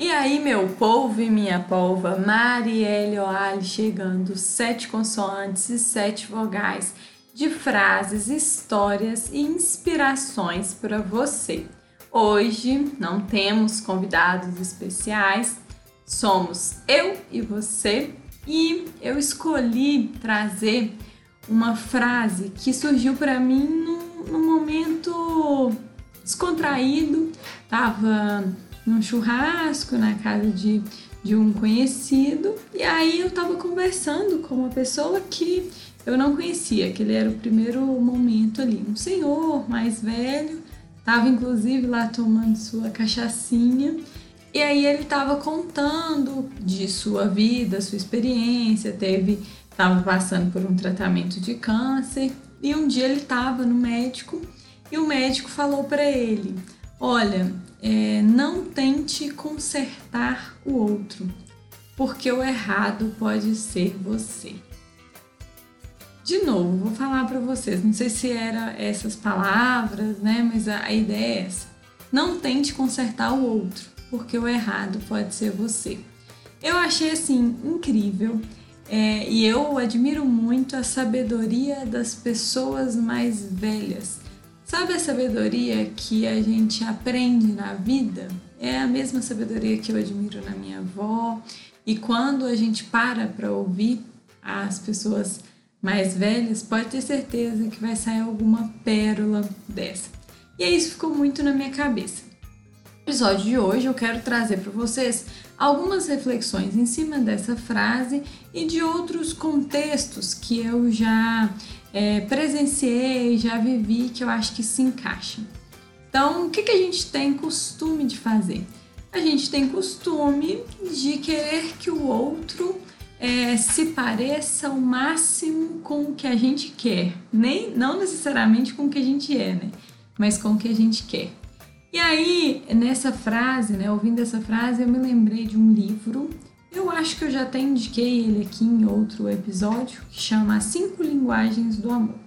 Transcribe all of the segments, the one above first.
E aí, meu povo e minha polva, Marielle Oali chegando, sete consoantes e sete vogais de frases, histórias e inspirações para você. Hoje não temos convidados especiais, somos eu e você, e eu escolhi trazer uma frase que surgiu para mim num, num momento descontraído, tava num churrasco na casa de, de um conhecido. E aí eu tava conversando com uma pessoa que eu não conhecia, que ele era o primeiro momento ali. Um senhor mais velho, tava inclusive lá tomando sua cachaçinha. E aí ele tava contando de sua vida, sua experiência, teve estava passando por um tratamento de câncer e um dia ele estava no médico e o médico falou para ele: Olha, é, não tente consertar o outro, porque o errado pode ser você. De novo, vou falar para vocês, não sei se era essas palavras, né, mas a, a ideia é essa. Não tente consertar o outro, porque o errado pode ser você. Eu achei assim incrível é, e eu admiro muito a sabedoria das pessoas mais velhas Sabe a sabedoria que a gente aprende na vida? É a mesma sabedoria que eu admiro na minha avó. E quando a gente para para ouvir as pessoas mais velhas, pode ter certeza que vai sair alguma pérola dessa. E isso ficou muito na minha cabeça. No episódio de hoje eu quero trazer para vocês algumas reflexões em cima dessa frase e de outros contextos que eu já é, presenciei, já vivi, que eu acho que se encaixa. Então, o que, que a gente tem costume de fazer? A gente tem costume de querer que o outro é, se pareça ao máximo com o que a gente quer, nem não necessariamente com o que a gente é, né? Mas com o que a gente quer. E aí, nessa frase, né, ouvindo essa frase, eu me lembrei de um livro eu acho que eu já até indiquei ele aqui em outro episódio, que chama Cinco Linguagens do Amor.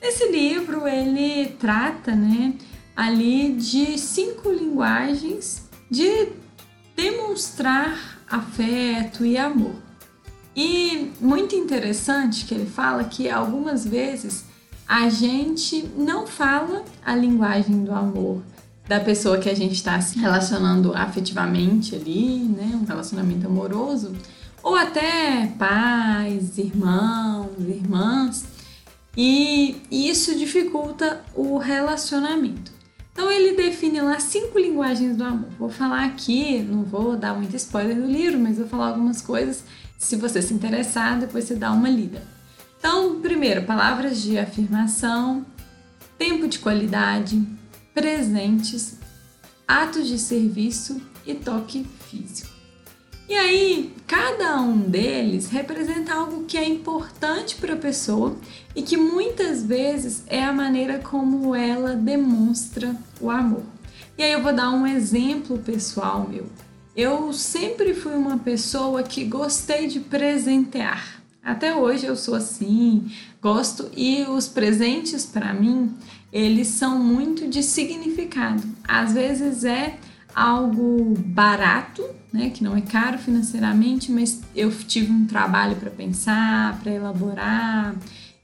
Nesse livro ele trata, né, ali de cinco linguagens de demonstrar afeto e amor. E muito interessante que ele fala que algumas vezes a gente não fala a linguagem do amor da pessoa que a gente está se relacionando afetivamente ali, né? Um relacionamento amoroso, ou até pais, irmãos, irmãs, e isso dificulta o relacionamento. Então ele define lá cinco linguagens do amor. Vou falar aqui, não vou dar muito spoiler do livro, mas vou falar algumas coisas. Se você se interessar, depois você dá uma lida. Então, primeiro, palavras de afirmação, tempo de qualidade, presentes, atos de serviço e toque físico. E aí, cada um deles representa algo que é importante para a pessoa e que muitas vezes é a maneira como ela demonstra o amor. E aí eu vou dar um exemplo pessoal meu. Eu sempre fui uma pessoa que gostei de presentear. Até hoje eu sou assim, gosto e os presentes para mim eles são muito de significado. Às vezes é algo barato, né, que não é caro financeiramente, mas eu tive um trabalho para pensar, para elaborar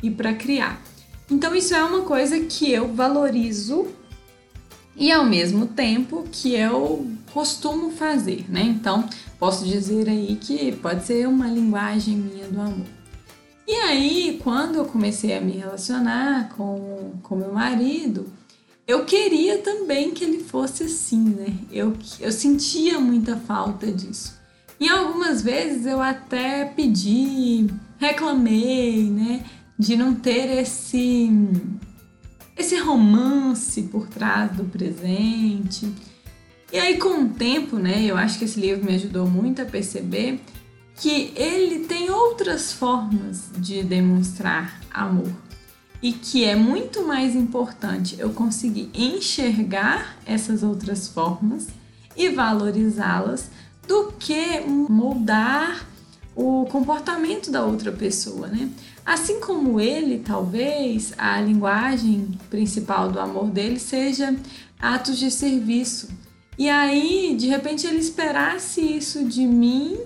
e para criar. Então isso é uma coisa que eu valorizo e ao mesmo tempo que eu costumo fazer, né? Então posso dizer aí que pode ser uma linguagem minha do amor. E aí, quando eu comecei a me relacionar com, com meu marido, eu queria também que ele fosse assim, né? Eu, eu sentia muita falta disso. E algumas vezes eu até pedi, reclamei, né? De não ter esse, esse romance por trás do presente. E aí, com o tempo, né? Eu acho que esse livro me ajudou muito a perceber que ele tem outras formas de demonstrar amor e que é muito mais importante eu conseguir enxergar essas outras formas e valorizá-las do que moldar o comportamento da outra pessoa, né? Assim como ele, talvez a linguagem principal do amor dele seja atos de serviço. E aí, de repente, ele esperasse isso de mim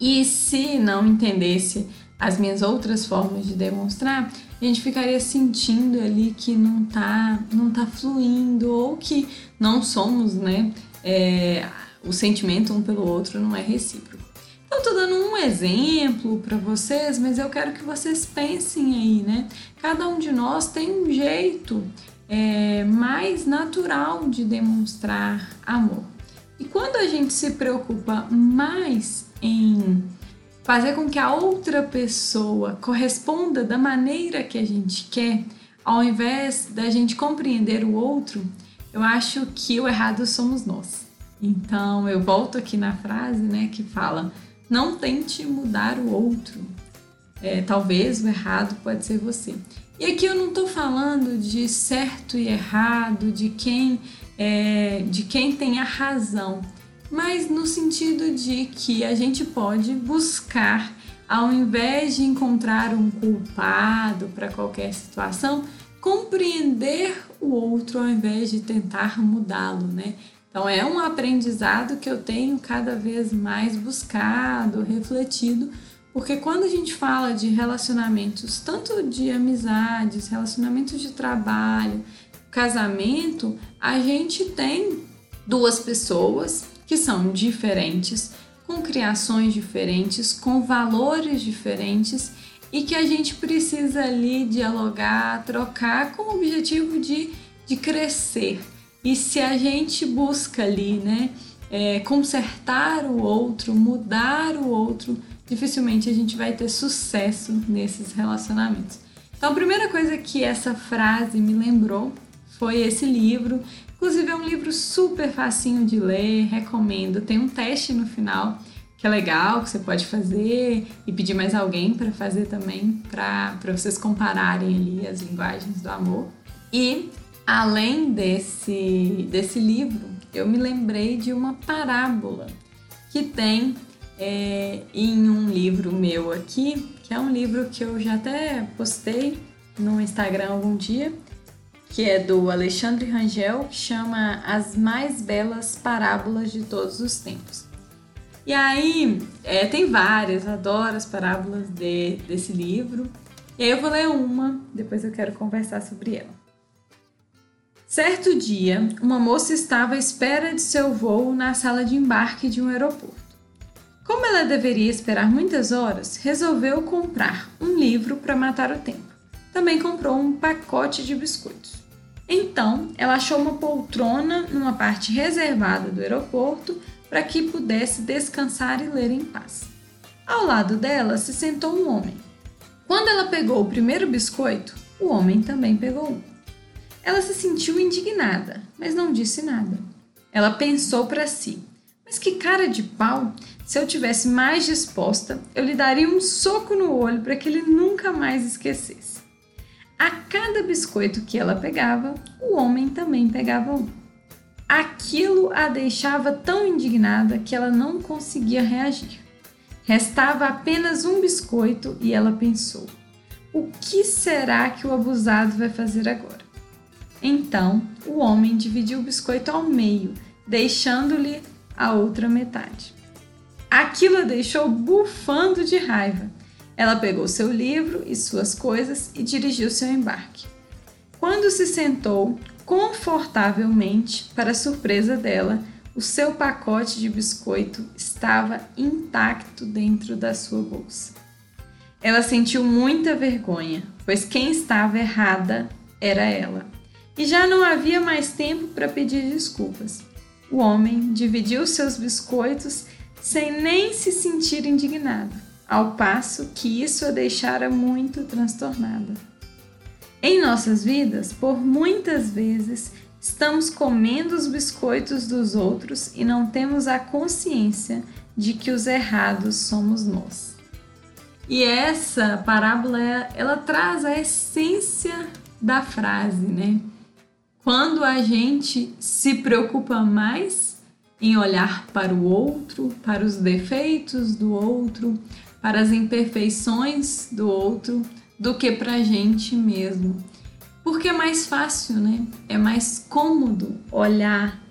e se não entendesse as minhas outras formas de demonstrar, a gente ficaria sentindo ali que não tá, não tá fluindo ou que não somos, né? É, o sentimento um pelo outro não é recíproco. Então, tô dando um exemplo para vocês, mas eu quero que vocês pensem aí, né? Cada um de nós tem um jeito é, mais natural de demonstrar amor. E quando a gente se preocupa mais em fazer com que a outra pessoa corresponda da maneira que a gente quer, ao invés da gente compreender o outro, eu acho que o errado somos nós. Então eu volto aqui na frase, né, que fala: não tente mudar o outro. É, talvez o errado pode ser você. E aqui eu não estou falando de certo e errado, de quem é, de quem tem a razão, mas no sentido de que a gente pode buscar, ao invés de encontrar um culpado para qualquer situação, compreender o outro ao invés de tentar mudá-lo, né? Então é um aprendizado que eu tenho cada vez mais buscado, refletido, porque quando a gente fala de relacionamentos, tanto de amizades, relacionamentos de trabalho, casamento, a gente tem duas pessoas que são diferentes, com criações diferentes, com valores diferentes e que a gente precisa ali dialogar, trocar com o objetivo de, de crescer. E se a gente busca ali, né, é, consertar o outro, mudar o outro, dificilmente a gente vai ter sucesso nesses relacionamentos. Então, a primeira coisa que essa frase me lembrou foi esse livro. Inclusive, é um livro super facinho de ler, recomendo. Tem um teste no final que é legal, que você pode fazer e pedir mais alguém para fazer também, para vocês compararem ali as linguagens do amor. E Além desse, desse livro, eu me lembrei de uma parábola que tem é, em um livro meu aqui, que é um livro que eu já até postei no Instagram algum dia, que é do Alexandre Rangel, que chama As Mais Belas Parábolas de Todos os Tempos. E aí, é, tem várias, adoro as parábolas de, desse livro. E aí eu vou ler uma, depois eu quero conversar sobre ela. Certo dia, uma moça estava à espera de seu voo na sala de embarque de um aeroporto. Como ela deveria esperar muitas horas, resolveu comprar um livro para matar o tempo. Também comprou um pacote de biscoitos. Então, ela achou uma poltrona numa parte reservada do aeroporto para que pudesse descansar e ler em paz. Ao lado dela se sentou um homem. Quando ela pegou o primeiro biscoito, o homem também pegou um. Ela se sentiu indignada, mas não disse nada. Ela pensou para si: Mas que cara de pau! Se eu tivesse mais disposta, eu lhe daria um soco no olho para que ele nunca mais esquecesse. A cada biscoito que ela pegava, o homem também pegava um. Aquilo a deixava tão indignada que ela não conseguia reagir. Restava apenas um biscoito e ela pensou: o que será que o abusado vai fazer agora? Então o homem dividiu o biscoito ao meio, deixando-lhe a outra metade. Aquilo a deixou bufando de raiva. Ela pegou seu livro e suas coisas e dirigiu seu embarque. Quando se sentou confortavelmente, para surpresa dela, o seu pacote de biscoito estava intacto dentro da sua bolsa. Ela sentiu muita vergonha, pois quem estava errada era ela e já não havia mais tempo para pedir desculpas. O homem dividiu seus biscoitos sem nem se sentir indignado, ao passo que isso a deixara muito transtornada. Em nossas vidas, por muitas vezes, estamos comendo os biscoitos dos outros e não temos a consciência de que os errados somos nós. E essa parábola, ela traz a essência da frase, né? Quando a gente se preocupa mais em olhar para o outro, para os defeitos do outro, para as imperfeições do outro, do que para a gente mesmo. Porque é mais fácil, né? É mais cômodo olhar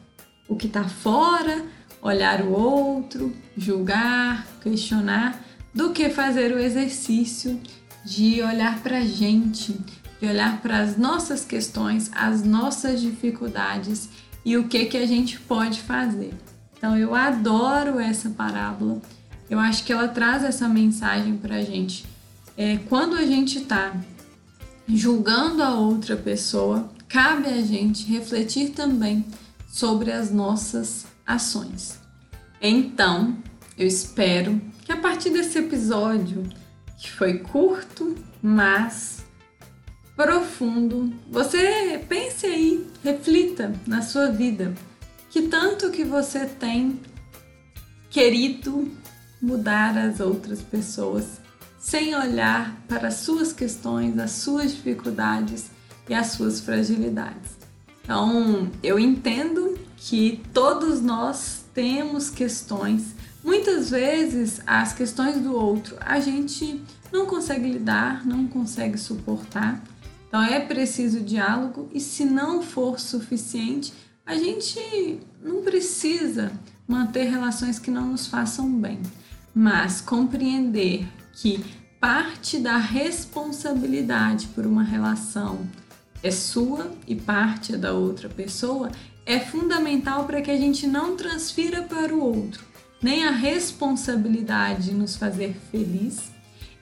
o que está fora, olhar o outro, julgar, questionar, do que fazer o exercício de olhar para a gente, de olhar para as nossas questões, as nossas dificuldades e o que que a gente pode fazer. Então eu adoro essa parábola. Eu acho que ela traz essa mensagem para a gente. É, quando a gente está julgando a outra pessoa, cabe a gente refletir também sobre as nossas ações. Então, eu espero que a partir desse episódio, que foi curto, mas profundo, você pense aí, reflita na sua vida, que tanto que você tem querido mudar as outras pessoas sem olhar para as suas questões, as suas dificuldades e as suas fragilidades. Então, eu entendo que todos nós temos questões. Muitas vezes, as questões do outro a gente não consegue lidar, não consegue suportar. Então, é preciso diálogo e, se não for suficiente, a gente não precisa manter relações que não nos façam bem, mas compreender que parte da responsabilidade por uma relação é sua e parte é da outra pessoa, é fundamental para que a gente não transfira para o outro nem a responsabilidade de nos fazer feliz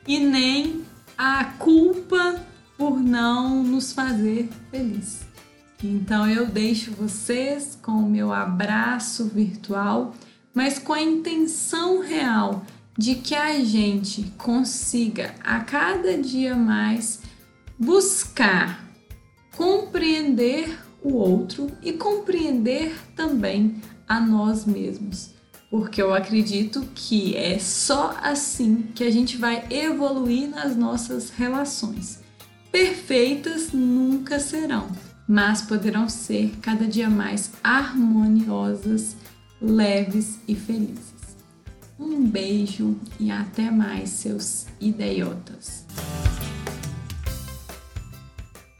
e nem a culpa por não nos fazer feliz. Então eu deixo vocês com o meu abraço virtual, mas com a intenção real de que a gente consiga a cada dia mais buscar compreender o outro e compreender também a nós mesmos. Porque eu acredito que é só assim que a gente vai evoluir nas nossas relações. Perfeitas nunca serão, mas poderão ser cada dia mais harmoniosas, leves e felizes. Um beijo e até mais, seus idiotas!